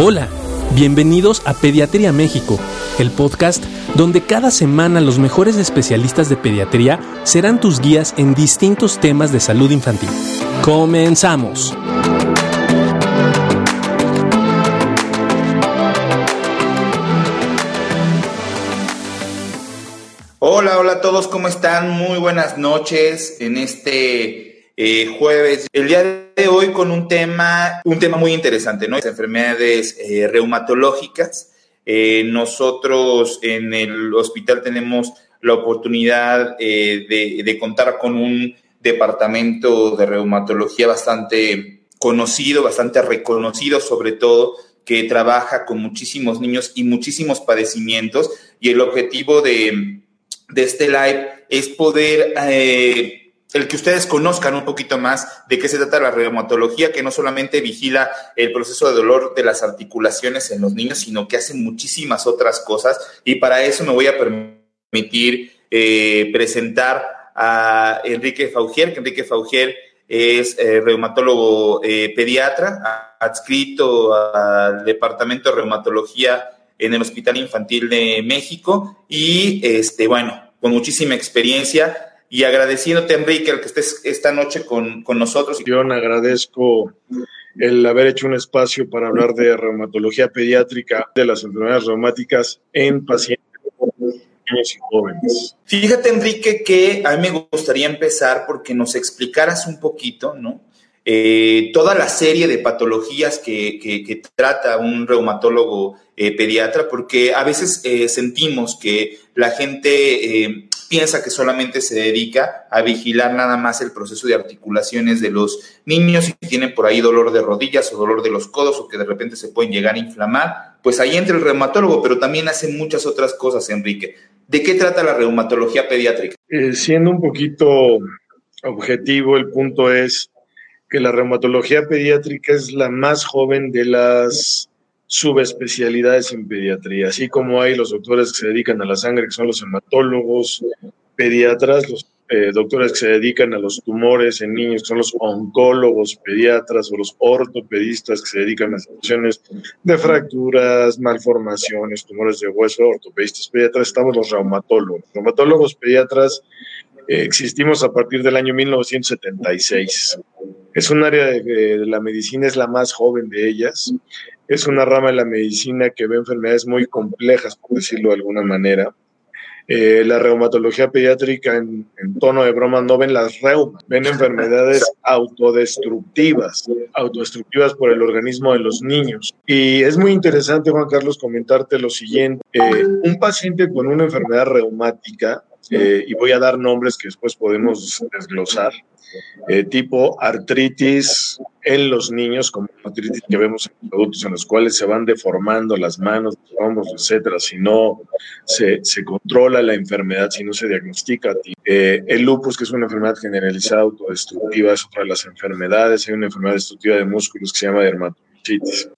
Hola, bienvenidos a Pediatría México, el podcast donde cada semana los mejores especialistas de pediatría serán tus guías en distintos temas de salud infantil. Comenzamos. Hola, hola a todos, ¿cómo están? Muy buenas noches en este eh, jueves. El día de hoy con un tema, un tema muy interesante, ¿no? Las enfermedades eh, reumatológicas. Eh, nosotros en el hospital tenemos la oportunidad de, contar con un departamento de reumatología bastante conocido, bastante reconocido sobre todo, que trabaja con muchísimos niños y muchísimos padecimientos y el objetivo de, este live es poder, el que ustedes conozcan un poquito más de qué se trata la reumatología, que no solamente vigila el proceso de dolor de las articulaciones en los niños, sino que hace muchísimas otras cosas. Y para eso me voy a permitir eh, presentar a Enrique Faugier, que Enrique Faugier es eh, reumatólogo pediatra, adscrito al Departamento de Reumatología en el Hospital Infantil de México y, este, bueno, con muchísima experiencia y agradeciéndote, Enrique, el que estés esta noche con, con nosotros. Yo agradezco el haber hecho un espacio para hablar de reumatología pediátrica, de las enfermedades reumáticas en pacientes niños y jóvenes. Fíjate, Enrique, que a mí me gustaría empezar porque nos explicaras un poquito, ¿no? Eh, toda la serie de patologías que, que, trata un reumatólogo eh, pediatra, porque a veces eh, sentimos que la gente piensa que solamente se dedica a vigilar nada más el proceso de articulaciones de los niños y tienen por ahí dolor de rodillas o dolor de los codos o que de repente se pueden llegar a inflamar, pues ahí entra el reumatólogo, pero también hace muchas otras cosas, Enrique. ¿De qué trata la reumatología pediátrica? siendo un poquito objetivo, el punto es que la reumatología pediátrica es la más joven de las subespecialidades en pediatría, así como hay los doctores que se dedican a la sangre, que son los hematólogos, pediatras, los eh, doctores que se dedican a los tumores en niños, que son los oncólogos pediatras o los ortopedistas que se dedican a situaciones de fracturas, malformaciones, tumores de hueso, ortopedistas pediatras, estamos los reumatólogos. Reumatólogos pediatras existimos a partir del año 1976. Es un área de, la medicina, es la más joven de ellas. Es una rama de la medicina que ve enfermedades muy complejas, por decirlo de alguna manera. Eh, la reumatología pediátrica, en, tono de broma, no ven las reumas, ven enfermedades autodestructivas, autodestructivas por el organismo de los niños. Y es muy interesante, Juan Carlos, comentarte lo siguiente. Eh, un paciente con una enfermedad reumática eh, y voy a dar nombres que después podemos desglosar, eh, tipo artritis en los niños, como artritis que vemos en productos en los cuales se van deformando las manos, los hombros, etcétera, si no se, se, controla la enfermedad, si no se diagnostica. Eh, el lupus, que es una enfermedad generalizada autodestructiva, es otra de las enfermedades. Hay una enfermedad destructiva de músculos que se llama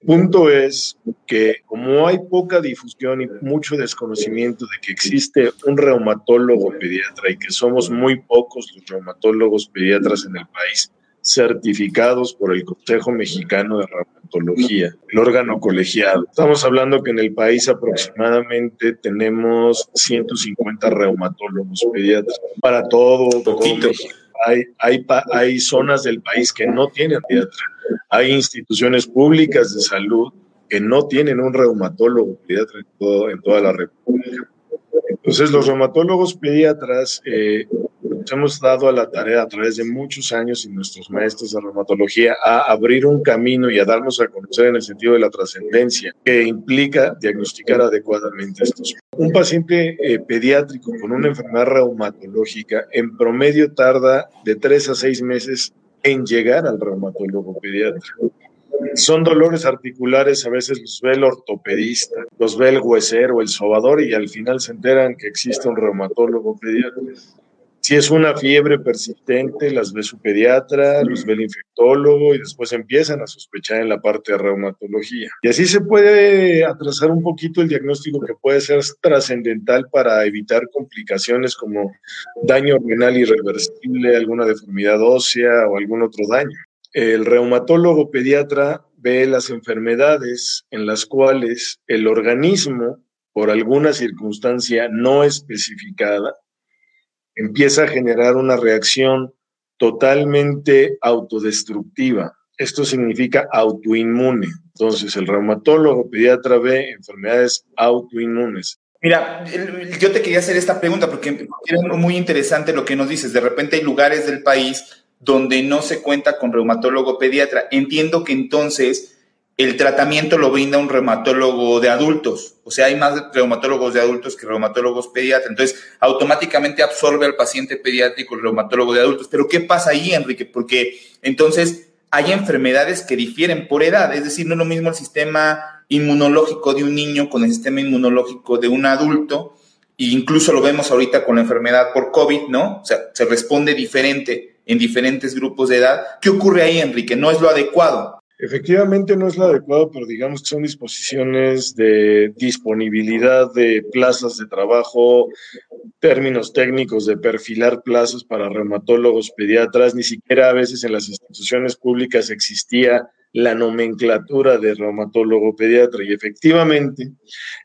Punto es que como hay poca difusión y mucho desconocimiento de que existe un reumatólogo pediatra y que somos muy pocos los reumatólogos pediatras en el país certificados por el Consejo Mexicano de Reumatología, el órgano colegiado. Estamos hablando que en el país aproximadamente tenemos 150 reumatólogos pediatras para todo, todo México. Hay, hay, hay zonas del país que no tienen pediatra hay instituciones públicas de salud que no tienen un reumatólogo pediatra en, toda la República. Entonces, los reumatólogos pediatras eh, nos hemos dado a la tarea a través de muchos años y nuestros maestros de reumatología a abrir un camino y a darnos a conocer en el sentido de la trascendencia que implica diagnosticar adecuadamente estos. Un paciente eh, pediátrico con una enfermedad reumatológica en promedio tarda de tres a seis meses en llegar al reumatólogo pediatra. Son dolores articulares, a veces los ve el ortopedista, los ve el huesero, el sobador y al final se enteran que existe un reumatólogo pediatra. Si es una fiebre persistente, las ve su pediatra, los ve el infectólogo y después empiezan a sospechar en la parte de reumatología. Y así se puede atrasar un poquito el diagnóstico que puede ser trascendental para evitar complicaciones como daño renal irreversible, alguna deformidad ósea o algún otro daño. El reumatólogo pediatra ve las enfermedades en las cuales el organismo, por alguna circunstancia no especificada, empieza a generar una reacción totalmente autodestructiva. Esto significa autoinmune. Entonces, el reumatólogo pediatra ve enfermedades autoinmunes. Mira, yo te quería hacer esta pregunta porque es muy interesante lo que nos dices. De repente hay lugares del país donde no se cuenta con reumatólogo pediatra. Entiendo que entonces el tratamiento lo brinda un reumatólogo de adultos. O sea, hay más reumatólogos de adultos que reumatólogos pediatras. Entonces, automáticamente absorbe al paciente pediátrico el reumatólogo de adultos. Pero ¿qué pasa ahí, Enrique? Porque entonces hay enfermedades que difieren por edad. Es decir, no es lo mismo el sistema inmunológico de un niño con el sistema inmunológico de un adulto, e incluso lo vemos ahorita con la enfermedad por COVID, ¿no? O sea, se responde diferente en diferentes grupos de edad. ¿Qué ocurre ahí, Enrique? No es lo adecuado. Efectivamente no es lo adecuado, pero digamos que son disposiciones de disponibilidad de plazas de trabajo, términos técnicos de perfilar plazas para reumatólogos, pediatras, ni siquiera a veces en las instituciones públicas existía la nomenclatura de reumatólogo pediatra y efectivamente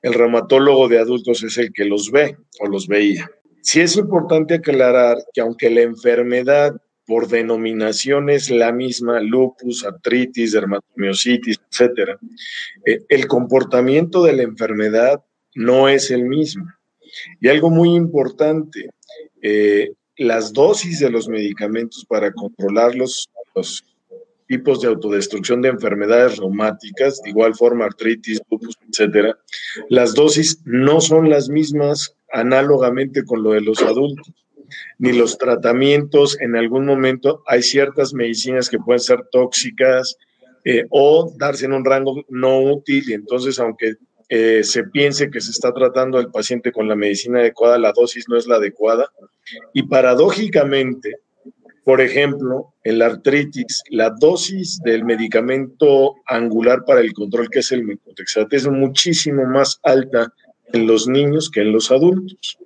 el reumatólogo de adultos es el que los ve o los veía. Sí es importante aclarar que aunque la enfermedad por denominación es la misma, lupus, artritis, dermatomiositis, etcétera, eh, el comportamiento de la enfermedad no es el mismo. Y algo muy importante, eh, las dosis de los medicamentos para controlar los, los tipos de autodestrucción de enfermedades reumáticas, de igual forma artritis, lupus, etcétera, las dosis no son las mismas análogamente con lo de los adultos, ni los tratamientos. En algún momento hay ciertas medicinas que pueden ser tóxicas eh, o darse en un rango no útil y entonces aunque eh, se piense que se está tratando al paciente con la medicina adecuada, la dosis no es la adecuada. Y paradójicamente, por ejemplo, en la artritis, la dosis del medicamento angular para el control, que es el metotexate, es muchísimo más alta en los niños que en los adultos.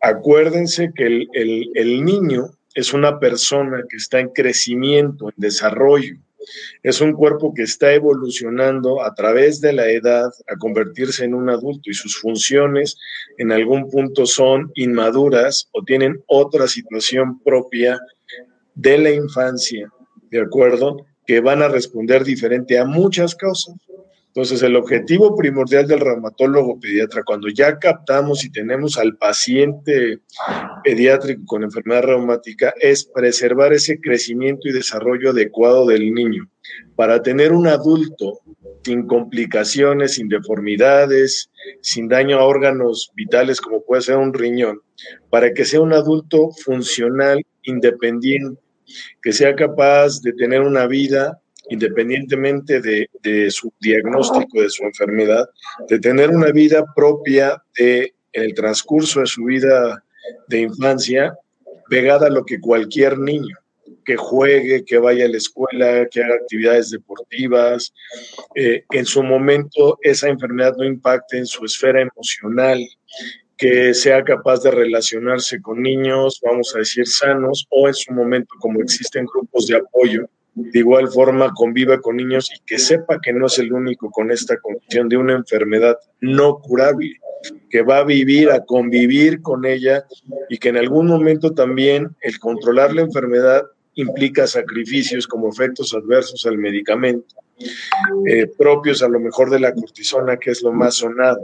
Acuérdense que el, el niño es una persona que está en crecimiento, en desarrollo. Es un cuerpo que está evolucionando a través de la edad a convertirse en un adulto y sus funciones en algún punto son inmaduras o tienen otra situación propia de la infancia, ¿de acuerdo? Que van a responder diferente a muchas causas. Entonces, el objetivo primordial del reumatólogo pediatra, cuando ya captamos y tenemos al paciente pediátrico con enfermedad reumática, es preservar ese crecimiento y desarrollo adecuado del niño. Para tener un adulto sin complicaciones, sin deformidades, sin daño a órganos vitales como puede ser un riñón, para que sea un adulto funcional, independiente, que sea capaz de tener una vida independientemente de, su diagnóstico, de su enfermedad, de tener una vida propia de, el transcurso de su vida de infancia, pegada a lo que cualquier niño, que juegue, que vaya a la escuela, que haga actividades deportivas, eh, en su momento esa enfermedad no impacte en su esfera emocional, que sea capaz de relacionarse con niños, vamos a decir, sanos, o en su momento, como existen grupos de apoyo, de igual forma conviva con niños y que sepa que no es el único con esta condición de una enfermedad no curable, que va a vivir, a convivir con ella y que en algún momento también el controlar la enfermedad implica sacrificios como efectos adversos al medicamento, eh, propios a lo mejor de la cortisona, que es lo más sonado,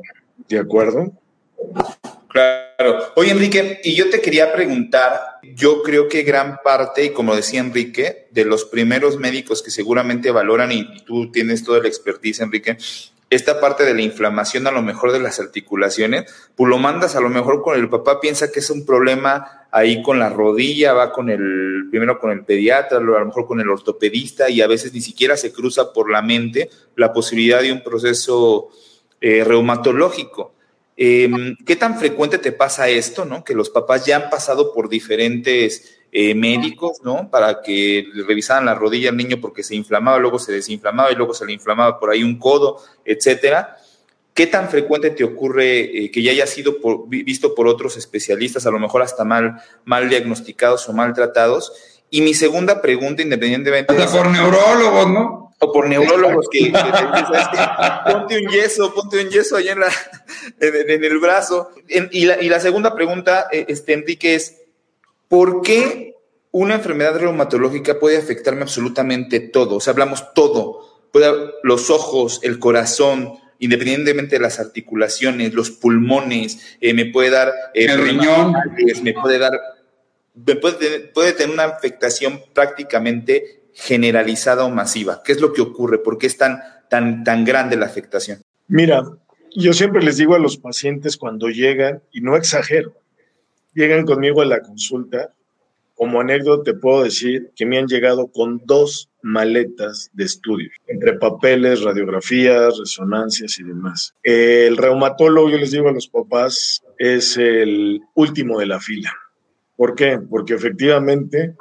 ¿de acuerdo? Claro. Oye, Enrique, y yo te quería preguntar, yo creo que gran parte, y como decía Enrique, de los primeros médicos que seguramente valoran, y tú tienes toda la expertise, Enrique, esta parte de la inflamación a lo mejor de las articulaciones, pues lo mandas a lo mejor con el papá, piensa que es un problema ahí con la rodilla, va con el, primero con el pediatra, a lo mejor con el ortopedista, y a veces ni siquiera se cruza por la mente la posibilidad de un proceso eh, reumatológico. Em, ¿Qué tan frecuente te pasa esto, no? Que los papás ya han pasado por diferentes eh, médicos, ¿no? Para que le revisaran la rodilla al niño porque se inflamaba, luego se desinflamaba y luego se le inflamaba por ahí un codo, etcétera. ¿Qué tan frecuente te ocurre eh, que ya haya sido visto por otros especialistas, a lo mejor hasta mal, mal diagnosticados o maltratados? Y mi segunda pregunta, independientemente... Hasta por neurólogos, ¿no? O por neurólogos que, ponte un yeso, ponte un yeso ahí en, en, el brazo. y, la, y, la, segunda pregunta, eh, este, Enrique, es ¿por qué una enfermedad reumatológica puede afectarme absolutamente todo? O sea, hablamos todo. Los ojos, el corazón, independientemente de las articulaciones, los pulmones, eh, me puede dar... Eh, el riñón. Me puede dar... puede, puede tener una afectación prácticamente generalizada o masiva. ¿Qué es lo que ocurre? ¿Por qué es tan, tan, tan grande la afectación? Mira, yo siempre les digo a los pacientes cuando llegan, y no exagero, llegan conmigo a la consulta, como anécdota te puedo decir que me han llegado con dos maletas de estudio, entre papeles, radiografías, resonancias y demás. El reumatólogo, yo les digo a los papás, es el último de la fila. ¿Por qué? Porque efectivamente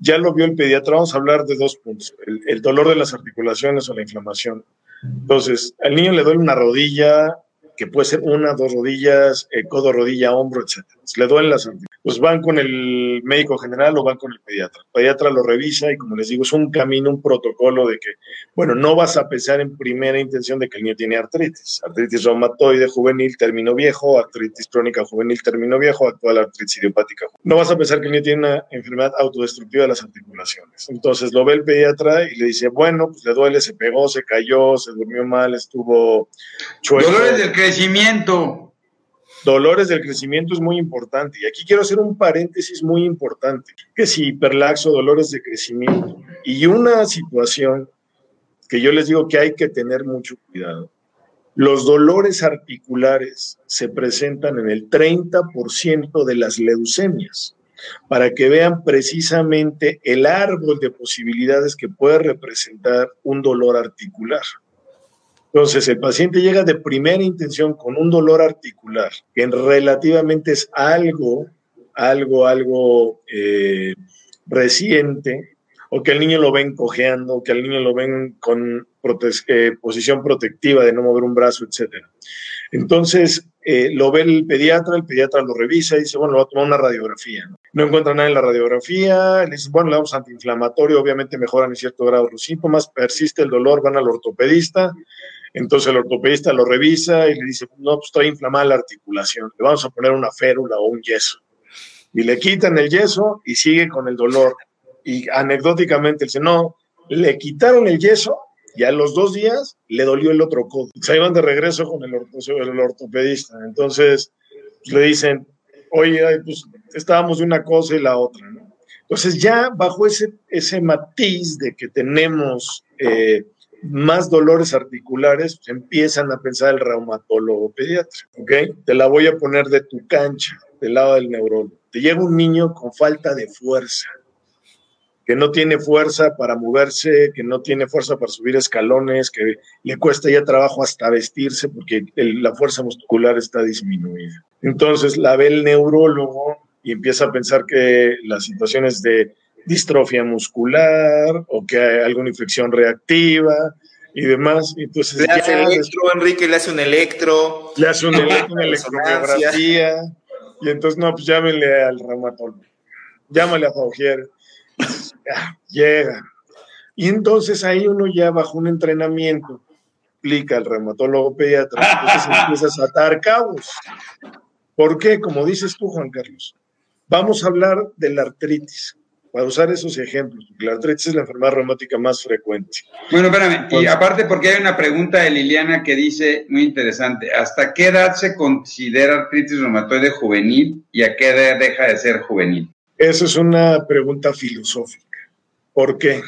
ya lo vio el pediatra. Vamos a hablar de dos puntos, el, dolor de las articulaciones o la inflamación. Entonces, al niño le duele una rodilla, que puede ser una, dos rodillas, eh, codo, rodilla, hombro, etc. Le duelen las articulaciones pues van con el médico general o van con el pediatra. El pediatra lo revisa y como les digo, es un camino, un protocolo de que, bueno, no vas a pensar en primera intención de que el niño tiene artritis. Artritis reumatoide juvenil, término viejo, artritis crónica juvenil, término viejo, actual artritis idiopática. No vas a pensar que el niño tiene una enfermedad autodestructiva de las articulaciones. Entonces lo ve el pediatra y le dice, bueno, pues le duele, se pegó, se cayó, se durmió mal, estuvo chueco. Dolores del crecimiento dolores del crecimiento es muy importante. Y aquí quiero hacer un paréntesis muy importante, que si hiperlaxo, dolores de crecimiento y una situación que yo les digo que hay que tener mucho cuidado. Los dolores articulares se presentan en el 30% de las leucemias, para que vean precisamente el árbol de posibilidades que puede representar un dolor articular. Entonces, el paciente llega de primera intención con un dolor articular, que relativamente es algo, algo, algo eh, reciente, o que el niño lo ven cojeando, o que el niño lo ven con eh, posición protectiva de no mover un brazo, etc. Entonces, eh, lo ve el pediatra, el pediatra lo revisa y dice, bueno, va a tomar una radiografía. No, no encuentra nada en la radiografía, le dice, bueno, le damos antiinflamatorio, obviamente mejoran en cierto grado los síntomas, persiste el dolor, van al ortopedista, entonces el ortopedista lo revisa y le dice, no, pues está inflamada la articulación, le vamos a poner una férula o un yeso. Y le quitan el yeso y sigue con el dolor. Y anecdóticamente dice, no, le quitaron el yeso y a los dos días le dolió el otro codo. Se iban de regreso con el, ortopedista. Entonces pues, le dicen, oye, pues estábamos de una cosa y la otra. Entonces ya bajo ese, ese matiz de que tenemos... Eh, más dolores articulares, pues, empiezan a pensar el reumatólogo pediatra, ¿ok? Te la voy a poner de tu cancha, del lado del neurólogo. Te llega un niño con falta de fuerza, que no tiene fuerza para moverse, que no tiene fuerza para subir escalones, que le cuesta ya trabajo hasta vestirse porque la fuerza muscular está disminuida. Entonces la ve el neurólogo y empieza a pensar que las situaciones de distrofia muscular o que hay alguna infección reactiva y demás. Entonces, le hace electro, Enrique, le hace un electro. Le hace un electro, una electromiografía. Y entonces, no, pues llámenle al reumatólogo. Llámale a Faugier. Llega. Y entonces ahí uno ya bajo un entrenamiento explica al reumatólogo pediatra, entonces empiezas a atar cabos. ¿Por qué? Como dices tú, Juan Carlos, vamos a hablar de la artritis para usar esos ejemplos, la artritis es la enfermedad reumática más frecuente. Bueno, espérame, y aparte porque hay una pregunta de Liliana que dice, muy interesante, ¿hasta qué edad se considera artritis reumatoide juvenil y a qué edad deja de ser juvenil? Esa es una pregunta filosófica. ¿Por qué?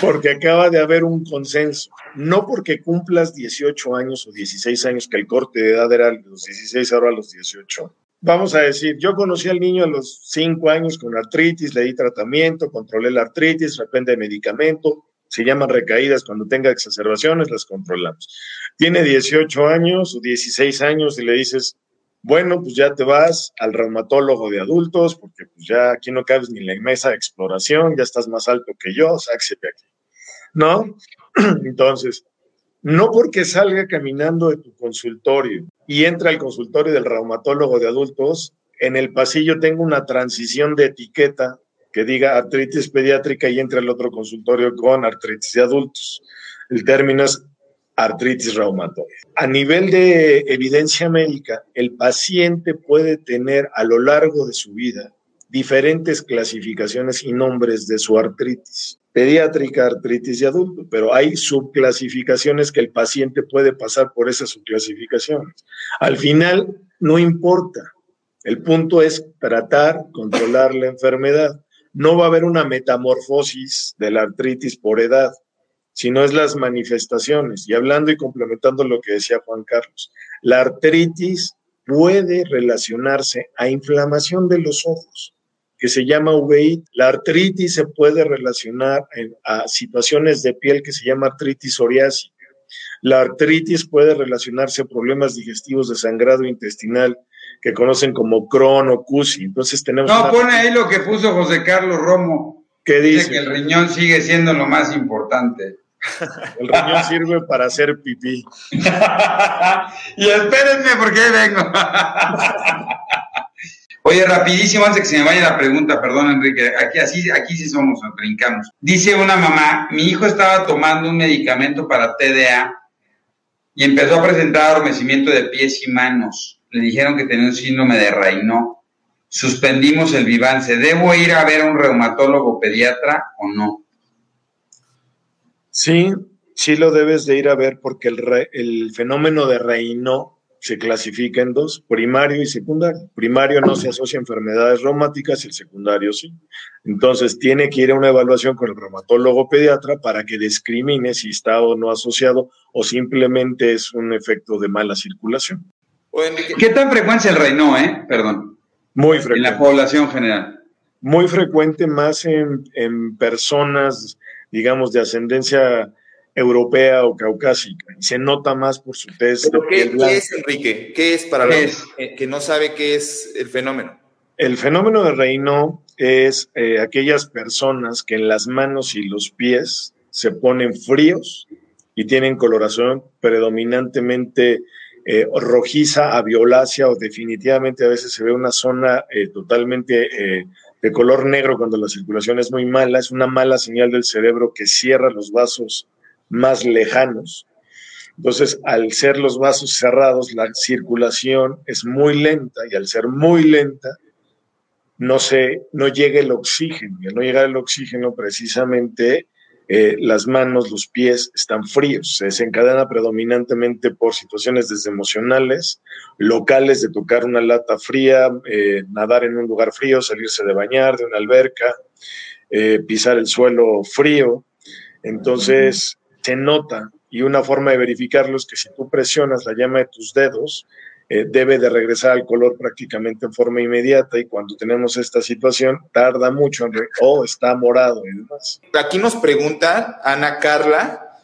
Porque acaba de haber un consenso, no porque cumplas 18 años o 16 años, que el corte de edad era los 16, ahora los 18, vamos a decir, yo conocí al niño a los cinco años con artritis, le di tratamiento, controlé la artritis, depende de medicamento, se llaman recaídas cuando tenga exacerbaciones, las controlamos. Tiene 18 años o 16 años y le dices, bueno, pues ya te vas al reumatólogo de adultos, porque pues ya aquí no cabes ni en la mesa de exploración, ya estás más alto que yo, sáquese aquí. ¿No? Entonces, no porque salga caminando de tu consultorio y entra al consultorio del reumatólogo de adultos, en el pasillo tengo una transición de etiqueta que diga artritis pediátrica y entre al otro consultorio con artritis de adultos. El término es artritis reumatoide. A nivel de evidencia médica, el paciente puede tener a lo largo de su vida diferentes clasificaciones y nombres de su artritis. Pediátrica, artritis de adulto, pero hay subclasificaciones que el paciente puede pasar por esas subclasificaciones. Al final, no importa. El punto es tratar, controlar la enfermedad. No va a haber una metamorfosis de la artritis por edad sino es las manifestaciones. Y hablando y complementando lo que decía Juan Carlos, la artritis puede relacionarse a inflamación de los ojos, que se llama uveitis. La artritis se puede relacionar a situaciones de piel que se llama artritis psoriásica. La artritis puede relacionarse a problemas digestivos de sangrado intestinal que conocen como Crohn o CUSI. Entonces tenemos... No, pone ahí lo que puso José Carlos Romo. ¿Qué dice? dice? que el riñón sigue siendo lo más importante. El riñón sirve para hacer pipí. y espérenme porque vengo. Oye, rapidísimo, antes de que se me vaya la pregunta, perdón, Enrique, aquí, aquí sí somos, nos brincamos. Dice una mamá, mi hijo estaba tomando un medicamento para TDA y empezó a presentar adormecimiento de pies y manos. Le dijeron que tenía un síndrome de Raynaud. Suspendimos el Vivance. ¿Debo ir a ver a un reumatólogo pediatra o no? Sí, sí lo debes de ir a ver porque el, fenómeno de reino se clasifica en dos, primario y secundario. Primario no se asocia a enfermedades reumáticas y el secundario sí. Entonces tiene que ir a una evaluación con el reumatólogo pediatra para que discrimine si está o no asociado o simplemente es un efecto de mala circulación. ¿Qué tan frecuente es el reino, eh? Perdón. Muy frecuente. En la población general. Muy frecuente más en, en personas digamos, de ascendencia europea o caucásica. Se nota más por su test. qué, es, Enrique? ¿Qué es para los que no sabe qué es el fenómeno? El fenómeno de reino es eh, aquellas personas que en las manos y los pies se ponen fríos y tienen coloración predominantemente eh, rojiza a violácea o definitivamente a veces se ve una zona eh, totalmente de color negro cuando la circulación es muy mala, es una mala señal del cerebro que cierra los vasos más lejanos. Entonces, al ser los vasos cerrados, la circulación es muy lenta y al ser muy lenta, no, se, no llega el oxígeno. Y al no llegar el oxígeno, precisamente eh, las manos, los pies están fríos. Se desencadena predominantemente por situaciones desde emocionales, locales de tocar una lata fría, eh, nadar en un lugar frío, salirse de bañar, de una alberca, eh, pisar el suelo frío. Entonces se nota y una forma de verificarlo es que si tú presionas la llama de tus dedos, eh, debe de regresar al color prácticamente en forma inmediata y cuando tenemos esta situación tarda mucho en o está morado y demás. Aquí nos pregunta Ana Carla,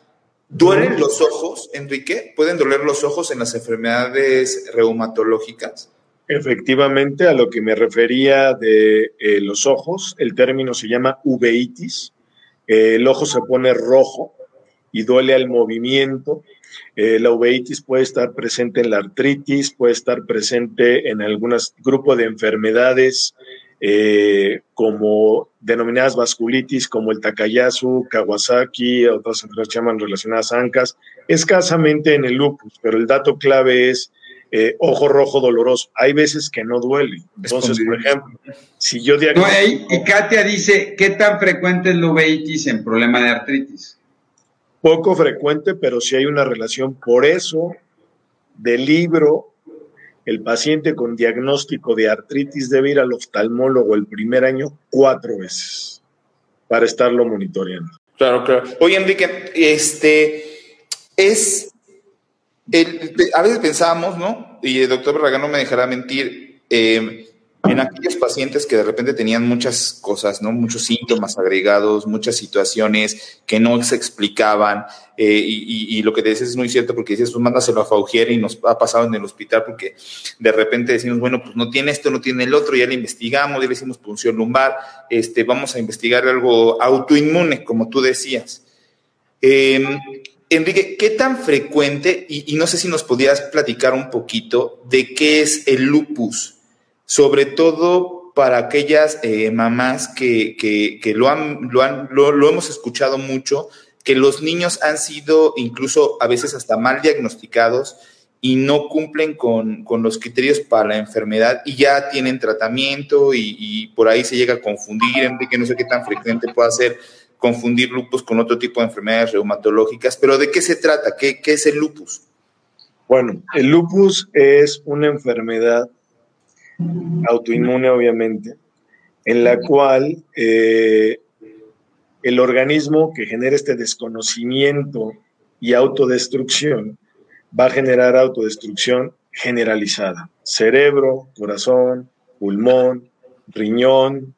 ¿duelen los ojos, Enrique? ¿Pueden doler los ojos en las enfermedades reumatológicas? Efectivamente, a lo que me refería de eh, los ojos, el término se llama uveitis. Eh, el ojo se pone rojo y duele al movimiento eh, la uveitis puede estar presente en la artritis, puede estar presente en algunos grupos de enfermedades eh, como denominadas vasculitis, como el Takayasu, Kawasaki, otras enfermedades llaman relacionadas a ANCAS, escasamente en el lupus, pero el dato clave es eh, ojo rojo doloroso. Hay veces que no duele. Entonces, por ejemplo, si yo diagnostico... y Katia dice, ¿qué tan frecuente es la uveitis en problema de artritis? Poco frecuente, pero sí hay una relación. Por eso, del libro, el paciente con diagnóstico de artritis debe ir al oftalmólogo el primer año cuatro veces para estarlo monitoreando. Claro, claro. Oye, Enrique, este es. a veces pensamos, ¿no? Y el doctor Barragán no me dejará mentir. Eh, en aquellos pacientes que de repente tenían muchas cosas, ¿no? Muchos síntomas agregados, muchas situaciones que no se explicaban. Eh, y, lo que te dices es muy cierto porque dices, pues mándaselo a Faugier y nos ha pasado en el hospital porque de repente decimos, bueno, pues no tiene esto, no tiene el otro, ya le investigamos, ya le hicimos punción lumbar, este, vamos a investigar algo autoinmune, como tú decías. Em, Enrique, ¿qué tan frecuente, y, y no sé si nos podías platicar un poquito de qué es el lupus? Sobre todo para aquellas eh, mamás que, que, lo, han, lo, han, lo, hemos escuchado mucho, que los niños han sido incluso a veces hasta mal diagnosticados y no cumplen con, con los criterios para la enfermedad y ya tienen tratamiento y, y, por ahí se llega a confundir, que no sé qué tan frecuente puede ser confundir lupus con otro tipo de enfermedades reumatológicas, pero ¿de qué se trata? ¿Qué, qué es el lupus? Bueno, el lupus es una enfermedad autoinmune, obviamente, en la cual eh, el organismo que genera este desconocimiento y autodestrucción va a generar autodestrucción generalizada. Cerebro, corazón, pulmón, riñón,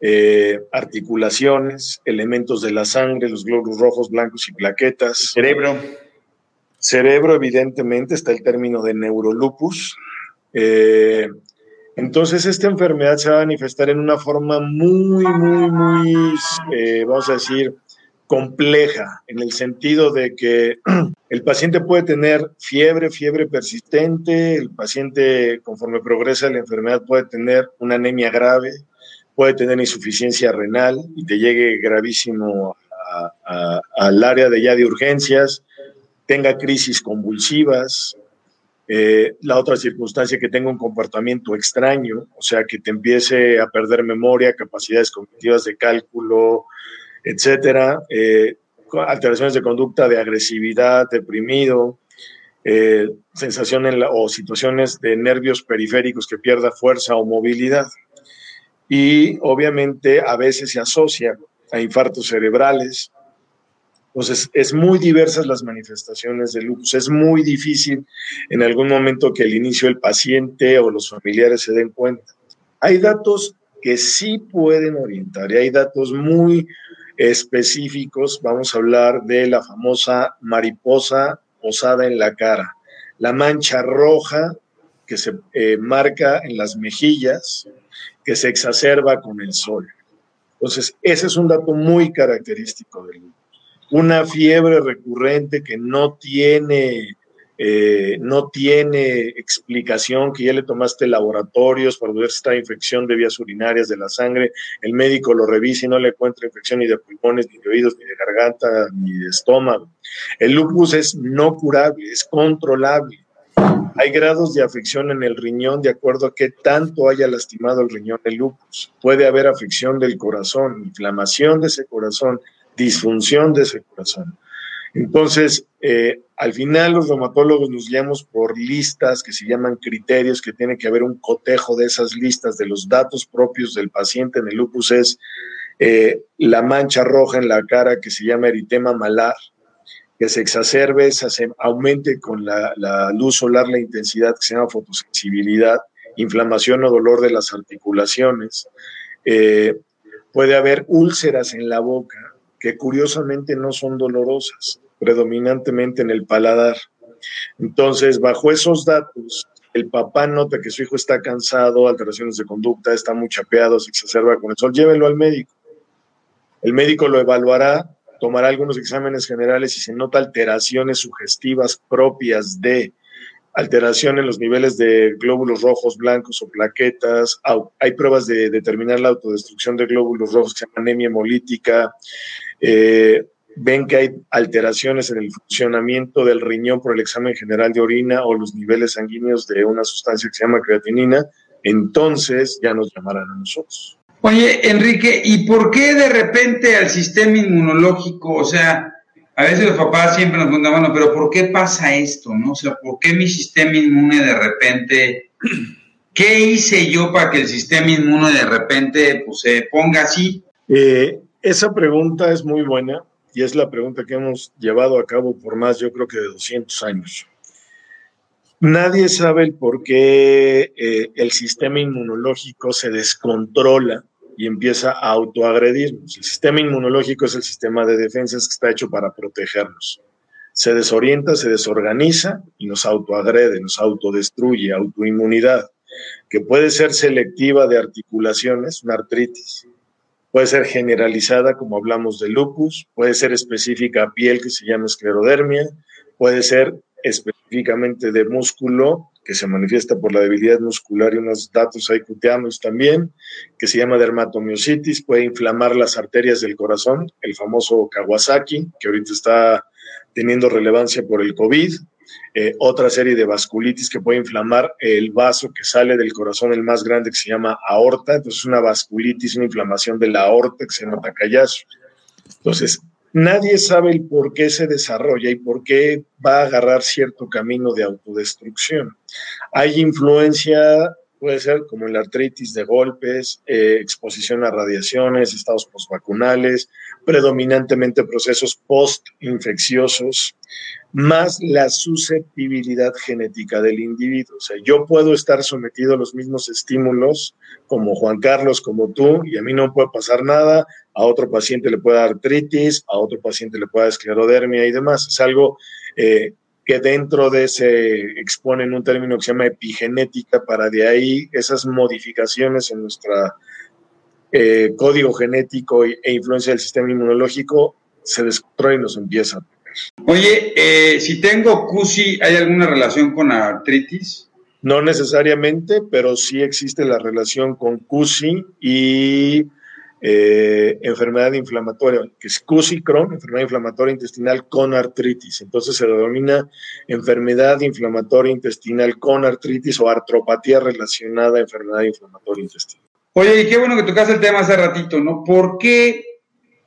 eh, articulaciones, elementos de la sangre, los glóbulos rojos, blancos y plaquetas. Cerebro. Cerebro, evidentemente, está el término de neurolupus. Eh, entonces, esta enfermedad se va a manifestar en una forma muy, muy, muy, eh, vamos a decir, compleja, en el sentido de que el paciente puede tener fiebre, fiebre persistente, el paciente conforme progresa la enfermedad puede tener una anemia grave, puede tener insuficiencia renal y te llegue gravísimo al área de ya de urgencias, tenga crisis convulsivas, eh, la otra circunstancia, que tenga un comportamiento extraño, o sea, que te empiece a perder memoria, capacidades cognitivas de cálculo, etcétera, eh, alteraciones de conducta de agresividad, deprimido, eh, sensación o situaciones de nervios periféricos que pierda fuerza o movilidad. Y obviamente a veces se asocia a infartos cerebrales, entonces, es muy diversas las manifestaciones de lupus. Es muy difícil en algún momento que al inicio el paciente o los familiares se den cuenta. Hay datos que sí pueden orientar y hay datos muy específicos. Vamos a hablar de la famosa mariposa posada en la cara, la mancha roja que se eh, marca en las mejillas, que se exacerba con el sol. Entonces, ese es un dato muy característico del lupus una fiebre recurrente que no tiene, eh, no tiene explicación, que ya le tomaste laboratorios para ver si está infección de vías urinarias de la sangre, el médico lo revisa y no le encuentra infección ni de pulmones, ni de oídos, ni de garganta, ni de estómago. El lupus es no curable, es controlable. Hay grados de afección en el riñón de acuerdo a qué tanto haya lastimado el riñón el lupus. Puede haber afección del corazón, inflamación de ese corazón, disfunción de ese corazón. Entonces, eh, al final los reumatólogos nos guiamos por listas que se llaman criterios, que tiene que haber un cotejo de esas listas, de los datos propios del paciente en el lupus es eh, la mancha roja en la cara que se llama eritema malar, que se exacerbe, se aumente con la, luz solar la intensidad que se llama fotosensibilidad, inflamación o dolor de las articulaciones. Eh, puede haber úlceras en la boca, que curiosamente no son dolorosas, predominantemente en el paladar. Entonces, bajo esos datos, el papá nota que su hijo está cansado, alteraciones de conducta, está muy chapeado, se exacerba con el sol, llévenlo al médico. El médico lo evaluará, tomará algunos exámenes generales y se nota alteraciones sugestivas propias de alteración en los niveles de glóbulos rojos, blancos o plaquetas. Hay pruebas de determinar la autodestrucción de glóbulos rojos que se llama anemia hemolítica. Eh, ven que hay alteraciones en el funcionamiento del riñón por el examen general de orina o los niveles sanguíneos de una sustancia que se llama creatinina, entonces ya nos llamarán a nosotros. Oye, Enrique, ¿y por qué de repente al sistema inmunológico, o sea, a veces los papás siempre nos preguntan, bueno, pero ¿por qué pasa esto? ¿No? O sea, ¿por qué mi sistema inmune de repente, qué hice yo para que el sistema inmune de repente pues, se ponga así? Eh, esa pregunta es muy buena y es la pregunta que hemos llevado a cabo por más, yo creo que de 200 años. Nadie sabe el por qué eh, el sistema inmunológico se descontrola y empieza a autoagredirnos. El sistema inmunológico es el sistema de defensas que está hecho para protegernos. Se desorienta, se desorganiza y nos autoagrede, nos autodestruye, autoinmunidad, que puede ser selectiva de articulaciones, una artritis, Puede ser generalizada, como hablamos de lupus, puede ser específica a piel, que se llama esclerodermia, puede ser específicamente de músculo, que se manifiesta por la debilidad muscular y unos datos ahí cuteamos también, que se llama dermatomiositis, puede inflamar las arterias del corazón, el famoso Kawasaki, que ahorita está teniendo relevancia por el COVID, eh, otra serie de vasculitis que puede inflamar el vaso que sale del corazón, el más grande, que se llama aorta. Entonces, una vasculitis, una inflamación de la aorta que se nota callazo. Entonces, nadie sabe el por qué se desarrolla y por qué va a agarrar cierto camino de autodestrucción. Hay influencia, puede ser como la artritis de golpes, eh, exposición a radiaciones, estados postvacunales, predominantemente procesos postinfecciosos, más la susceptibilidad genética del individuo. O sea, yo puedo estar sometido a los mismos estímulos como Juan Carlos, como tú, y a mí no puede pasar nada, a otro paciente le puede dar artritis, a otro paciente le puede dar esclerodermia y demás. Es algo eh, que dentro de ese exponen un término que se llama epigenética, para de ahí esas modificaciones en nuestro eh, código genético e influencia del sistema inmunológico se descontrola y nos empieza a Oye, eh, si tengo CUSI, ¿hay alguna relación con artritis? No necesariamente, pero sí existe la relación con CUSI y eh, enfermedad inflamatoria, que es CUSI Crohn, enfermedad inflamatoria intestinal con artritis. Entonces se denomina enfermedad inflamatoria intestinal con artritis o artropatía relacionada a enfermedad inflamatoria intestinal. Oye, y qué bueno que tocaste el tema hace ratito, ¿no? ¿Por qué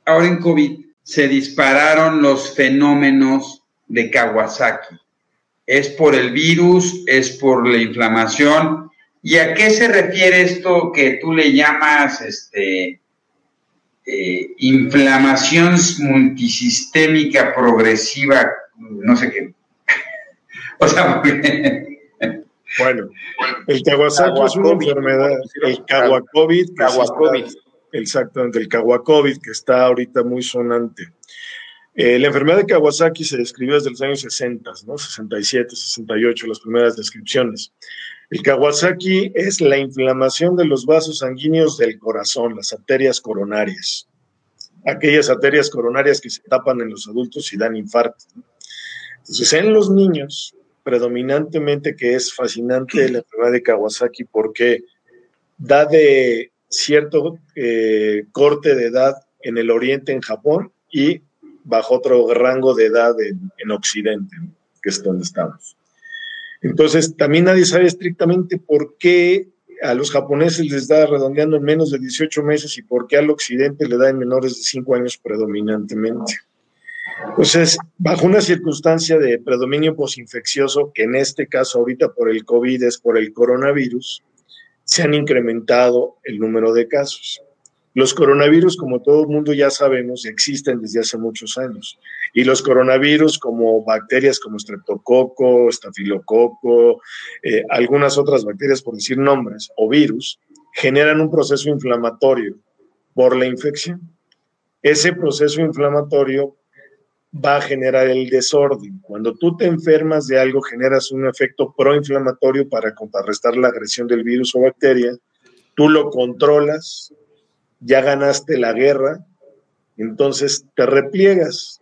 ahora en COVID se dispararon los fenómenos de Kawasaki. ¿Es por el virus? ¿Es por la inflamación? ¿Y a qué se refiere esto que tú le llamas este, eh, inflamación multisistémica progresiva? No sé qué. o sea, bueno, el Kawasaki es una enfermedad, el Kawakovid, Exactamente, el Kawakovid, que está ahorita muy sonante. Eh, la enfermedad de Kawasaki se describió desde los años 60, ¿no? 67, 68, las primeras descripciones. El Kawasaki es la inflamación de los vasos sanguíneos del corazón, las arterias coronarias. Aquellas arterias coronarias que se tapan en los adultos y dan infarto. Entonces, en los niños, predominantemente que es fascinante la enfermedad de Kawasaki porque da de cierto eh, corte de edad en el oriente en Japón y bajo otro rango de edad en, Occidente, que es donde estamos. Entonces, también nadie sabe estrictamente por qué a los japoneses les da redondeando en menos de 18 meses y por qué al occidente le da en menores de 5 años predominantemente. Entonces, bajo una circunstancia de predominio posinfeccioso, que en este caso ahorita por el COVID es por el coronavirus, se han incrementado el número de casos. Los coronavirus, como todo el mundo ya sabemos, existen desde hace muchos años. Y los coronavirus, como bacterias como streptococo, estafilococo, eh, algunas otras bacterias, por decir nombres, o virus, generan un proceso inflamatorio por la infección. Ese proceso inflamatorio va a generar el desorden. Cuando tú te enfermas de algo, generas un efecto proinflamatorio para contrarrestar la agresión del virus o bacteria. Tú lo controlas, ya ganaste la guerra, entonces te repliegas.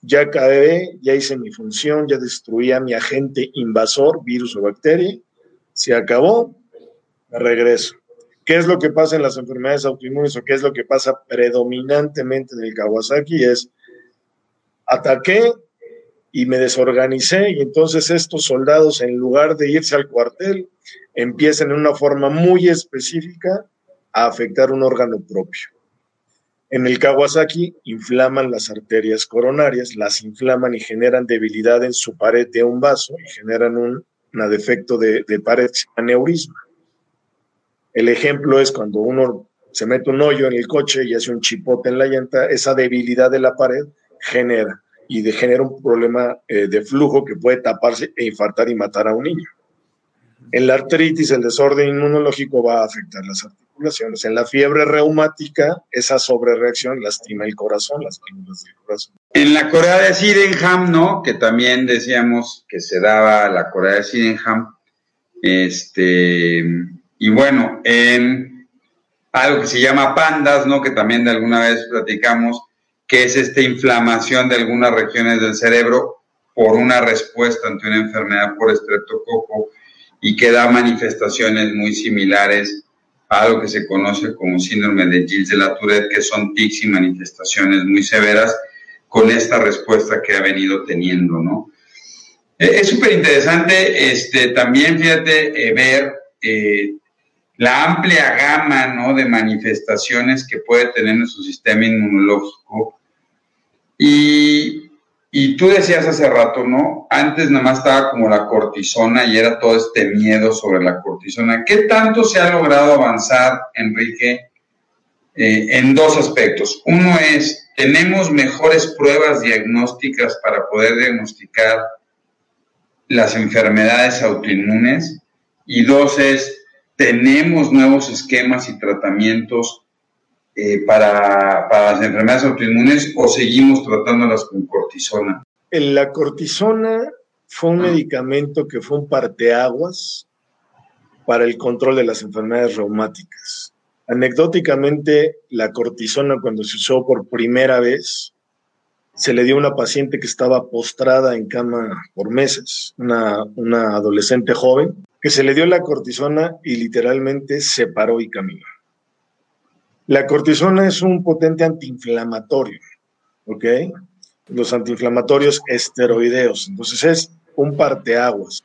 Ya acabé, ya hice mi función, ya destruí a mi agente invasor, virus o bacteria. Se acabó, me regreso. ¿Qué es lo que pasa en las enfermedades autoinmunes o qué es lo que pasa predominantemente en el Kawasaki? Es ataqué y me desorganicé y entonces estos soldados en lugar de irse al cuartel empiezan en una forma muy específica a afectar un órgano propio. En el Kawasaki inflaman las arterias coronarias, las inflaman y generan debilidad en su pared de un vaso y generan un defecto de, de pared, aneurisma. El ejemplo es cuando uno se mete un hoyo en el coche y hace un chipote en la llanta, esa debilidad de la pared genera y de, genera un problema eh, de flujo que puede taparse e infartar y matar a un niño. En la artritis, el desorden inmunológico va a afectar las articulaciones. En la fiebre reumática, esa sobrereacción lastima el corazón, las células del corazón. En la Corea de Sydenham, ¿no? Que también decíamos que se daba la Corea de Sydenham. Este, y bueno, en algo que se llama pandas, ¿no? Que también de alguna vez platicamos, que es esta inflamación de algunas regiones del cerebro por una respuesta ante una enfermedad por estreptococo y que da manifestaciones muy similares a lo que se conoce como síndrome de Gilles de la Tourette, que son tics y manifestaciones muy severas con esta respuesta que ha venido teniendo, ¿no? Eh, es súper interesante este, también, fíjate, eh, ver eh, la amplia gama ¿no? de manifestaciones que puede tener nuestro sistema inmunológico. Y, y, tú decías hace rato, ¿no? Antes nada más estaba como la cortisona y era todo este miedo sobre la cortisona. ¿Qué tanto se ha logrado avanzar, Enrique, en dos aspectos? Uno es, tenemos mejores pruebas diagnósticas para poder diagnosticar las enfermedades autoinmunes. Y dos es, tenemos nuevos esquemas y tratamientos eh, para, las enfermedades autoinmunes o seguimos tratándolas con cortisona? La cortisona fue un medicamento que fue un parteaguas para el control de las enfermedades reumáticas. Anecdóticamente, la cortisona cuando se usó por primera vez, se le dio a una paciente que estaba postrada en cama por meses, una, una adolescente joven, que se le dio la cortisona y literalmente se paró y caminó. La cortisona es un potente antiinflamatorio, ¿ok? Los antiinflamatorios esteroideos, entonces es un parteaguas.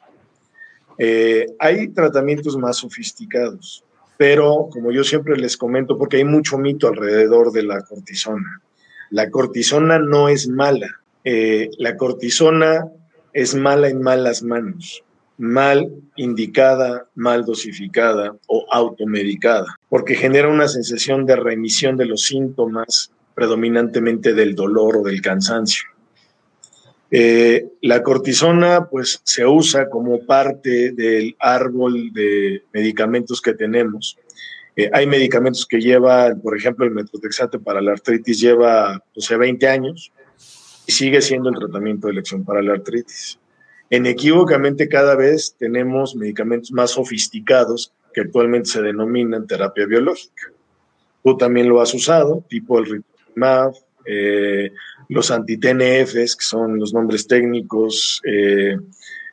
Eh, hay tratamientos más sofisticados, pero como yo siempre les comento, porque hay mucho mito alrededor de la cortisona. La cortisona no es mala. Eh, la cortisona es mala en malas manos mal indicada, mal dosificada o automedicada, porque genera una sensación de remisión de los síntomas, predominantemente del dolor o del cansancio. Eh, la cortisona pues se usa como parte del árbol de medicamentos que tenemos. Eh, hay medicamentos que lleva, por ejemplo, el metotrexate para la artritis lleva 20 años y sigue siendo el tratamiento de elección para la artritis. Inequívocamente cada vez tenemos medicamentos más sofisticados que actualmente se denominan terapia biológica. Tú también lo has usado, tipo el rituximab, eh, los anti-TNFs, que son los nombres técnicos, eh,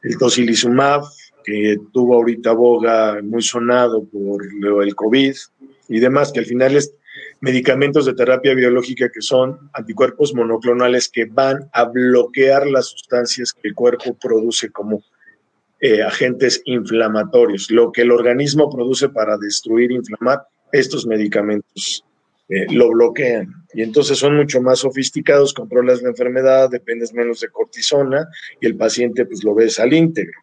el tocilizumab, que tuvo ahorita boga muy sonado por el COVID y demás, que al final es medicamentos de terapia biológica que son anticuerpos monoclonales que van a bloquear las sustancias que el cuerpo produce como eh, agentes inflamatorios. Lo que el organismo produce para destruir, inflamar, estos medicamentos eh, lo bloquean. Y entonces son mucho más sofisticados, controlas la enfermedad, dependes menos de cortisona y el paciente pues lo ves al íntegro.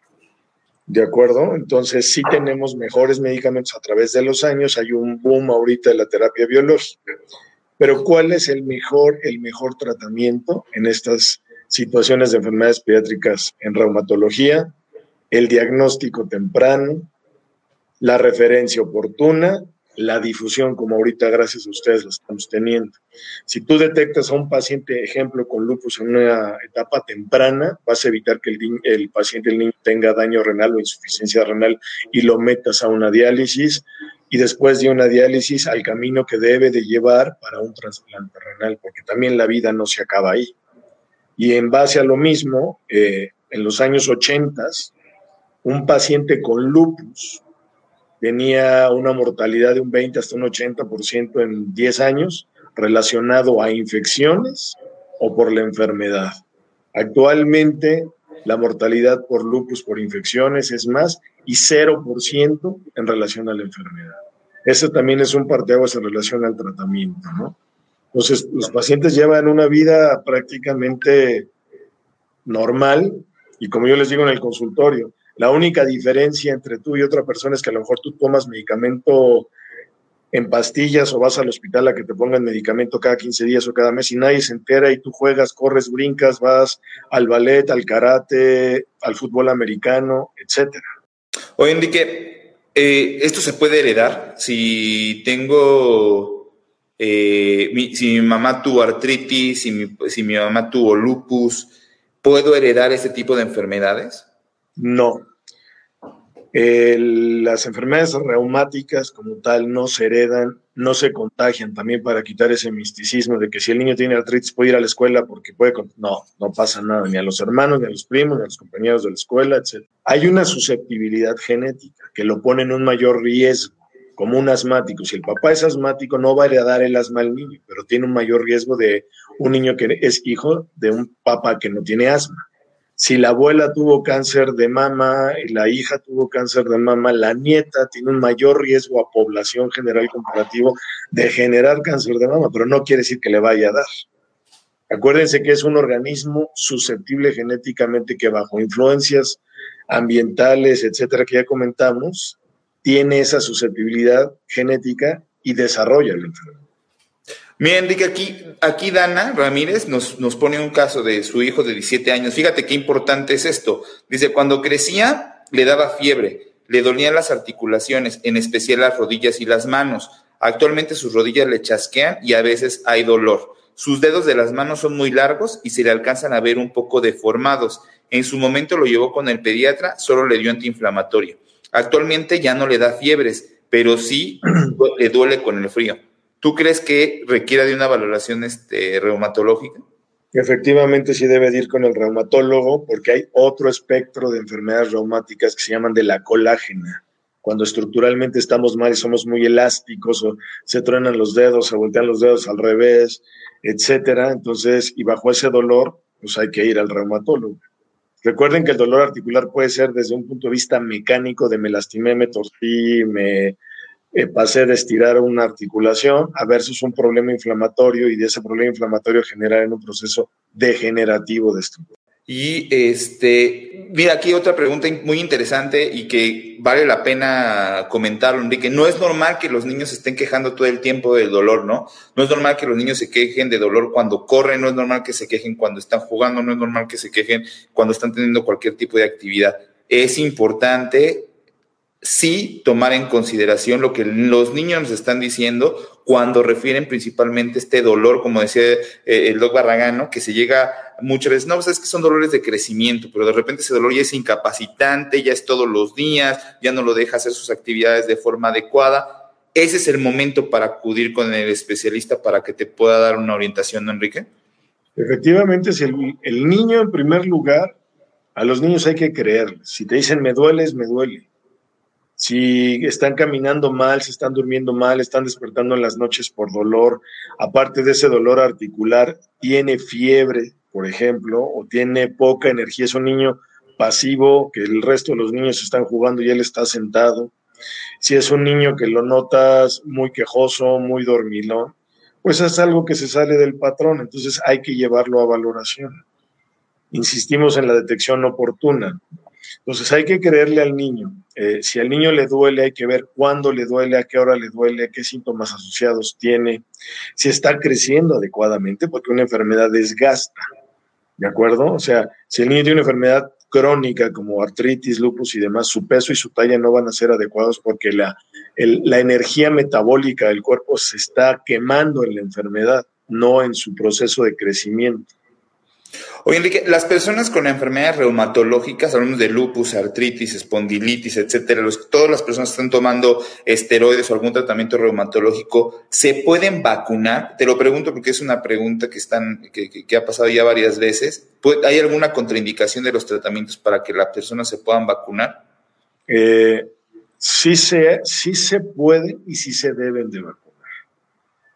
¿De acuerdo? Entonces sí tenemos mejores medicamentos a través de los años, hay un boom ahorita de la terapia biológica. Pero ¿cuál es el mejor, el mejor tratamiento en estas situaciones de enfermedades pediátricas en reumatología? El diagnóstico temprano, la referencia oportuna la difusión como ahorita gracias a ustedes la estamos teniendo. Si tú detectas a un paciente, ejemplo, con lupus en una etapa temprana, vas a evitar que el, paciente, el niño, tenga daño renal o insuficiencia renal y lo metas a una diálisis y después de una diálisis al camino que debe de llevar para un trasplante renal, porque también la vida no se acaba ahí. Y en base a lo mismo, eh, en los años 80, un paciente con lupus tenía una mortalidad de un 20 hasta un 80% en 10 años relacionado a infecciones o por la enfermedad. Actualmente la mortalidad por lupus por infecciones es más y 0% en relación a la enfermedad. Eso también es un parteaguas en relación al tratamiento, ¿no? Entonces, los pacientes llevan una vida prácticamente normal y como yo les digo en el consultorio, la única diferencia entre tú y otra persona es que a lo mejor tú tomas medicamento en pastillas o vas al hospital a que te pongan medicamento cada 15 días o cada mes y nadie se entera y tú juegas, corres, brincas, vas al ballet, al karate, al fútbol americano, etcétera. Oye, Enrique, eh, ¿esto se puede heredar? Si tengo, eh, si mi mamá tuvo artritis, si mi, si mi mamá tuvo lupus, ¿puedo heredar este tipo de enfermedades? No. las enfermedades reumáticas como tal no se heredan no se contagian también para quitar ese misticismo de que si el niño tiene artritis puede ir a la escuela porque puede... No, no pasa nada, ni a los hermanos, ni a los primos, ni a los compañeros de la escuela, etc. Hay una susceptibilidad genética que lo pone en un mayor riesgo, como un asmático. Si el papá es asmático, no va a heredar el asma al niño, pero tiene un mayor riesgo de un niño que es hijo de un papá que no tiene asma. Si la abuela tuvo cáncer de mama y la hija tuvo cáncer de mama, la nieta tiene un mayor riesgo a población general comparativo de generar cáncer de mama, pero no quiere decir que le vaya a dar. Acuérdense que es un organismo susceptible genéticamente que bajo influencias ambientales, etcétera, que ya comentamos, tiene esa susceptibilidad genética y desarrolla la enfermedad. Mira, Enrique, aquí, aquí Dana Ramírez nos, nos pone un caso de su hijo de 17 años. Fíjate qué importante es esto. Dice, cuando crecía le daba fiebre, le dolían las articulaciones, en especial las rodillas y las manos. Actualmente sus rodillas le chasquean y a veces hay dolor. Sus dedos de las manos son muy largos y se le alcanzan a ver un poco deformados. En su momento lo llevó con el pediatra, solo le dio antiinflamatorio. Actualmente ya no le da fiebres, pero sí le duele con el frío. ¿Tú crees que requiera de una valoración este, reumatológica? Efectivamente, sí debe ir con el reumatólogo porque hay otro espectro de enfermedades reumáticas que se llaman de la colágena. Cuando estructuralmente estamos mal y somos muy elásticos o se truenan los dedos, se voltean los dedos al revés, etcétera. Entonces, y bajo ese dolor, pues hay que ir al reumatólogo. Recuerden que el dolor articular puede ser desde un punto de vista mecánico, de me lastimé, me torcí, me eh, pasé de estirar una articulación a versus un problema inflamatorio y de ese problema inflamatorio generar en un proceso degenerativo de estructura. Y este, mira, aquí otra pregunta muy interesante y que vale la pena comentarlo, Enrique. No es normal que los niños estén quejando todo el tiempo del dolor, ¿no? No es normal que los niños se quejen de dolor cuando corren, no es normal que se quejen cuando están jugando, no es normal que se quejen cuando están teniendo cualquier tipo de actividad. Es importante sí tomar en consideración lo que los niños nos están diciendo cuando refieren principalmente este dolor, como decía eh, el doc Barragán, que se llega muchas veces, no, pues es que son dolores de crecimiento, pero de repente ese dolor ya es incapacitante, ya es todos los días, ya no lo deja hacer sus actividades de forma adecuada. Ese es el momento para acudir con el especialista para que te pueda dar una orientación, ¿no, Enrique? Efectivamente, si el, niño en primer lugar, a los niños hay que creer. Si te dicen me dueles, me duele si están caminando mal, si están durmiendo mal, están despertando en las noches por dolor, aparte de ese dolor articular, tiene fiebre, por ejemplo, o tiene poca energía, es un niño pasivo, que el resto de los niños están jugando y él está sentado. Si es un niño que lo notas muy quejoso, muy dormilón, pues es algo que se sale del patrón, entonces hay que llevarlo a valoración. Insistimos en la detección oportuna. Entonces hay que creerle al niño. Eh, si al niño le duele, hay que ver cuándo le duele, a qué hora le duele, qué síntomas asociados tiene, si está creciendo adecuadamente, porque una enfermedad desgasta. ¿De acuerdo? O sea, si el niño tiene una enfermedad crónica como artritis, lupus y demás, su peso y su talla no van a ser adecuados porque la, la energía metabólica del cuerpo se está quemando en la enfermedad, no en su proceso de crecimiento. Oye, Enrique, las personas con enfermedades reumatológicas, hablamos de lupus, artritis, espondilitis, etcétera, todas las personas que están tomando esteroides o algún tratamiento reumatológico, ¿se pueden vacunar? Te lo pregunto porque es una pregunta que, están, que, ha pasado ya varias veces. ¿Hay alguna contraindicación de los tratamientos para que las personas se puedan vacunar? Eh, sí, se, sí se puede y sí se deben de vacunar.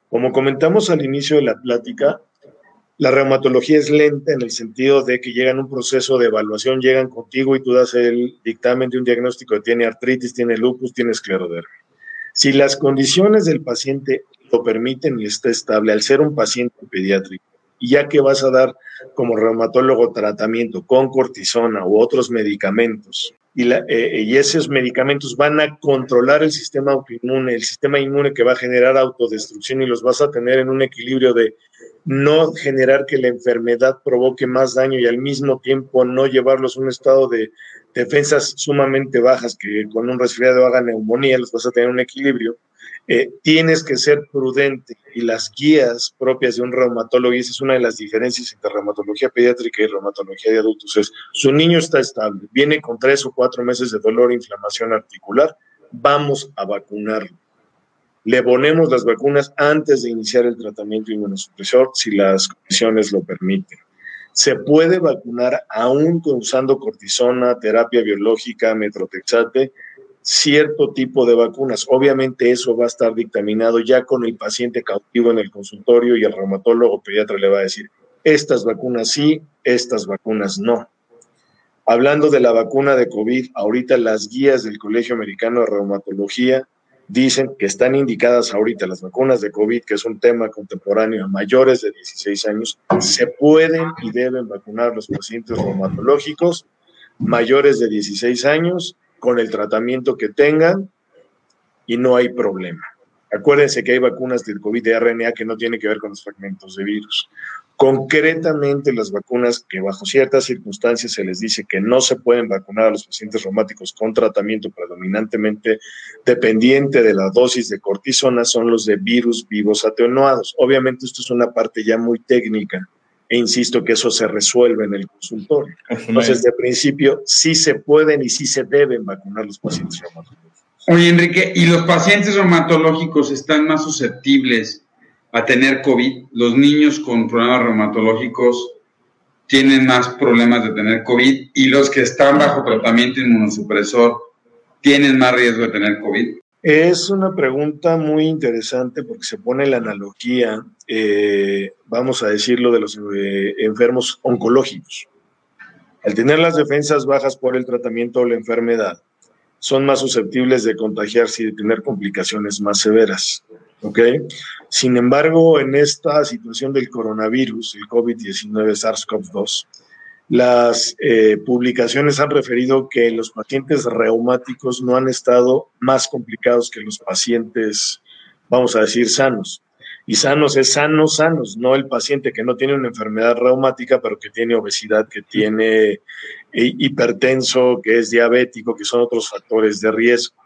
Como comentamos al inicio de la plática, la reumatología es lenta en el sentido de que llegan un proceso de evaluación, llegan contigo y tú das el dictamen de un diagnóstico de tiene artritis, tiene lupus, tiene esclerodermia. Si las condiciones del paciente lo permiten y está estable, al ser un paciente pediátrico, y ya que vas a dar como reumatólogo tratamiento con cortisona u otros medicamentos, y, eh, y, esos medicamentos van a controlar el sistema autoinmune, el sistema inmune que va a generar autodestrucción y los vas a tener en un equilibrio de no generar que la enfermedad provoque más daño y al mismo tiempo no llevarlos a un estado de defensas sumamente bajas que con un resfriado haga neumonía, los vas a tener un equilibrio. Eh, tienes que ser prudente y las guías propias de un reumatólogo, y esa es una de las diferencias entre reumatología pediátrica y reumatología de adultos, es su niño está estable, viene con tres o cuatro meses de dolor e inflamación articular, vamos a vacunarlo le ponemos las vacunas antes de iniciar el tratamiento inmunosupresor si las condiciones lo permiten. Se puede vacunar aún usando cortisona, terapia biológica, metrotexate, cierto tipo de vacunas. Obviamente eso va a estar dictaminado ya con el paciente cautivo en el consultorio y el reumatólogo pediatra le va a decir, estas vacunas sí, estas vacunas no. Hablando de la vacuna de COVID, ahorita las guías del Colegio Americano de Reumatología dicen que están indicadas ahorita las vacunas de COVID, que es un tema contemporáneo mayores de 16 años, se pueden y deben vacunar los pacientes reumatológicos mayores de 16 años con el tratamiento que tengan y no hay problema. Acuérdense que hay vacunas del COVID de RNA que no tienen que ver con los fragmentos de virus. Concretamente, las vacunas que bajo ciertas circunstancias se les dice que no se pueden vacunar a los pacientes reumáticos con tratamiento predominantemente dependiente de la dosis de cortisona son los de virus vivos atenuados. Obviamente, esto es una parte ya muy técnica e insisto que eso se resuelve en el consultorio. Entonces, de principio, sí se pueden y sí se deben vacunar los pacientes reumatológicos. Oye, Enrique, ¿y los pacientes reumatológicos están más susceptibles a tener COVID. Los niños con problemas reumatológicos tienen más problemas de tener COVID y los que están bajo tratamiento inmunosupresor tienen más riesgo de tener COVID. Es una pregunta muy interesante porque se pone la analogía, eh, vamos a decirlo, de los eh, enfermos oncológicos. Al tener las defensas bajas por el tratamiento o la enfermedad, son más susceptibles de contagiarse y de tener complicaciones más severas. ¿Ok? Sin embargo, en esta situación del coronavirus, el COVID-19 SARS-CoV-2, las eh, publicaciones han referido que los pacientes reumáticos no han estado más complicados que los pacientes, vamos a decir, sanos. Y sanos es sanos, sanos, no el paciente que no tiene una enfermedad reumática, pero que tiene obesidad, que tiene eh, hipertenso, que es diabético, que son otros factores de riesgo.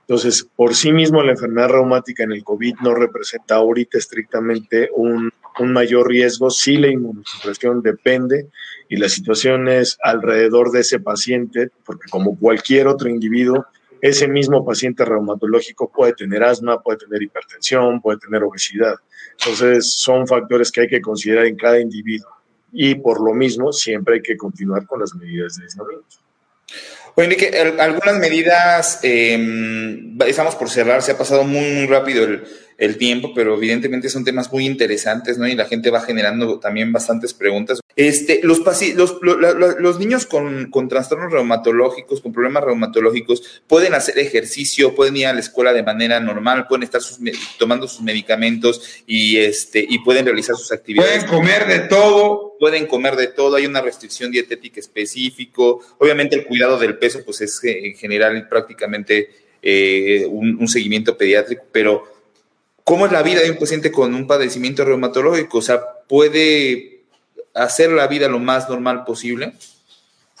Entonces, por sí mismo la enfermedad reumática en el COVID no representa ahorita estrictamente un, mayor riesgo, sí la inmunosupresión depende y la situación es alrededor de ese paciente, porque como cualquier otro individuo, ese mismo paciente reumatológico puede tener asma, puede tener hipertensión, puede tener obesidad. Entonces, son factores que hay que considerar en cada individuo y por lo mismo siempre hay que continuar con las medidas de aislamiento. Bueno, Enrique, algunas medidas, em, estamos por cerrar, se ha pasado muy, muy rápido el, el tiempo, pero evidentemente son temas muy interesantes, ¿no? Y la gente va generando también bastantes preguntas. Este, los, los, los, niños con, con, trastornos reumatológicos, con problemas reumatológicos, pueden hacer ejercicio, pueden ir a la escuela de manera normal, pueden estar tomando sus medicamentos y, este, y pueden realizar sus actividades. Pueden comer de todo. Pueden comer de todo, hay una restricción dietética específico. Obviamente el cuidado del peso, pues es en general prácticamente eh, un, un seguimiento pediátrico, pero ¿cómo es la vida de un paciente con un padecimiento reumatológico? O sea, puede hacer la vida lo más normal posible?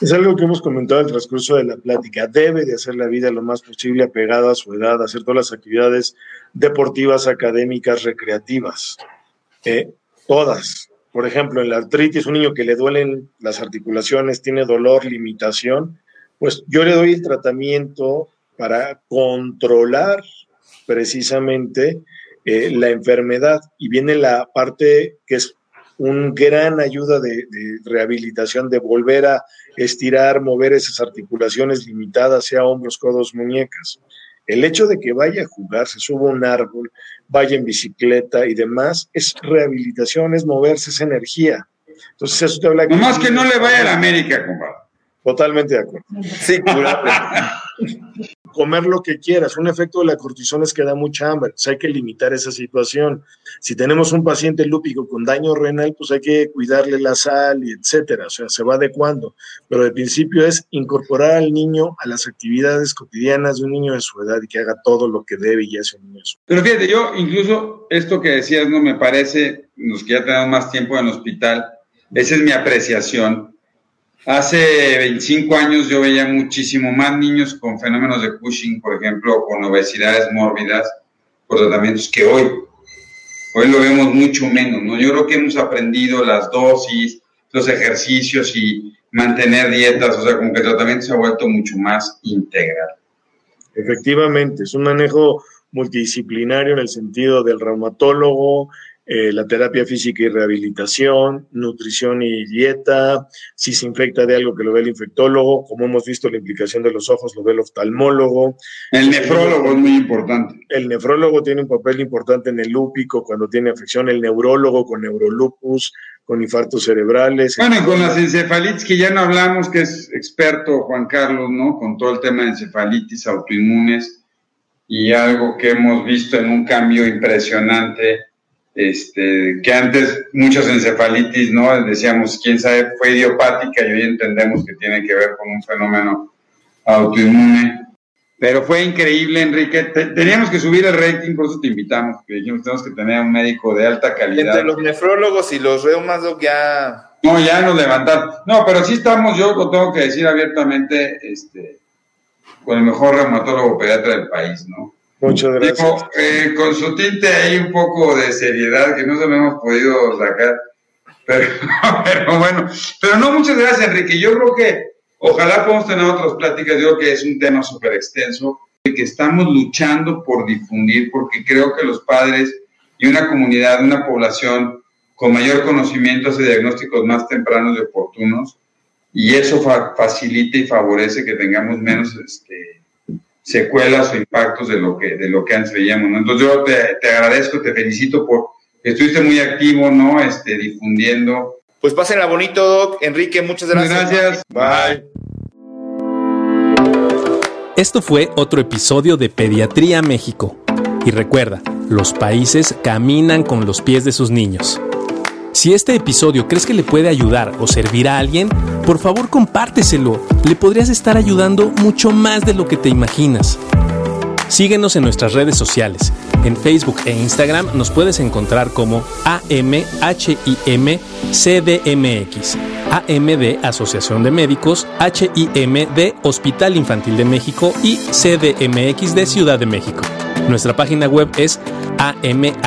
Es algo que hemos comentado en el transcurso de la plática. Debe de hacer la vida lo más posible apegada a su edad, hacer todas las actividades deportivas, académicas, recreativas. Eh, todas. Por ejemplo, en la artritis, un niño que le duelen las articulaciones, tiene dolor, limitación, pues yo le doy el tratamiento para controlar precisamente eh, la enfermedad. Y viene la parte que es un gran ayuda de, rehabilitación, de volver a estirar, mover esas articulaciones limitadas, sea hombros, codos, muñecas. El hecho de que vaya a jugar, se suba un árbol, vaya en bicicleta y demás, es rehabilitación, es moverse, es energía. Entonces eso te habla... Que más que no le vaya a la América, compadre. Totalmente de acuerdo. Sí, curable. comer lo que quieras. Un efecto de la cortisona es que da mucha hambre. Pues hay que limitar esa situación. Si tenemos un paciente lúpico con daño renal, pues hay que cuidarle la sal y etcétera. O sea, se va adecuando. Pero de principio es incorporar al niño a las actividades cotidianas de un niño de su edad y que haga todo lo que debe y hace un niño Pero fíjate, yo incluso esto que decías no me parece, los que ya tenemos más tiempo en el hospital, esa es mi apreciación Hace 25 años yo veía muchísimo más niños con fenómenos de Cushing, por ejemplo, con obesidades mórbidas, por tratamientos que hoy. Hoy lo vemos mucho menos, ¿no? Yo creo que hemos aprendido las dosis, los ejercicios y mantener dietas, o sea, como que el tratamiento se ha vuelto mucho más integral. Efectivamente, es un manejo multidisciplinario en el sentido del reumatólogo, eh, la terapia física y rehabilitación, nutrición y dieta, si se infecta de algo que lo ve el infectólogo, como hemos visto la implicación de los ojos lo ve el oftalmólogo. El nefrólogo es muy importante. El nefrólogo tiene un papel importante en el lúpico cuando tiene afección, el neurólogo con neurolupus, con infartos cerebrales. Bueno, y con las encefalitis que ya no hablamos, que es experto Juan Carlos, ¿no? Con todo el tema de encefalitis autoinmunes y algo que hemos visto en un cambio impresionante este, que antes muchas encefalitis, ¿no? Decíamos, quién sabe, fue idiopática y hoy entendemos que tiene que ver con un fenómeno autoinmune. Pero fue increíble, Enrique. teníamos que subir el rating, por eso te invitamos, porque dijimos, tenemos que tener un médico de alta calidad. Entre los nefrólogos y los reumas, ya... No, ya nos levantaron. No, pero sí estamos, yo lo tengo que decir abiertamente, este, con el mejor reumatólogo pediatra del país, ¿no? Muchas gracias. Eh, con su tinte hay un poco de seriedad que no se me hemos podido sacar. Pero, pero, bueno, pero no, muchas gracias, Enrique. Yo creo que ojalá podamos tener otras pláticas. Yo creo que es un tema súper extenso que estamos luchando por difundir, porque creo que los padres y una comunidad, una población con mayor conocimiento hace diagnósticos más tempranos y oportunos, y eso facilita y favorece que tengamos menos este, secuelas o impactos de lo que, de lo que antes veíamos, ¿no? Entonces yo te, te agradezco, te felicito por que estuviste muy activo, ¿no? Este, difundiendo. Pues pásenla bonito, Doc. Enrique, muchas gracias. Gracias. Bye. Esto fue otro episodio de Pediatría México. Y recuerda, los países caminan con los pies de sus niños. Si este episodio crees que le puede ayudar o servir a alguien, por favor compárteselo. Le podrías estar ayudando mucho más de lo que te imaginas. Síguenos en nuestras redes sociales. En Facebook e Instagram nos puedes encontrar como AMHIMCDMX. AM de Asociación de Médicos, HIM de Hospital Infantil de México y CDMX de Ciudad de México. Nuestra página web es amhim.com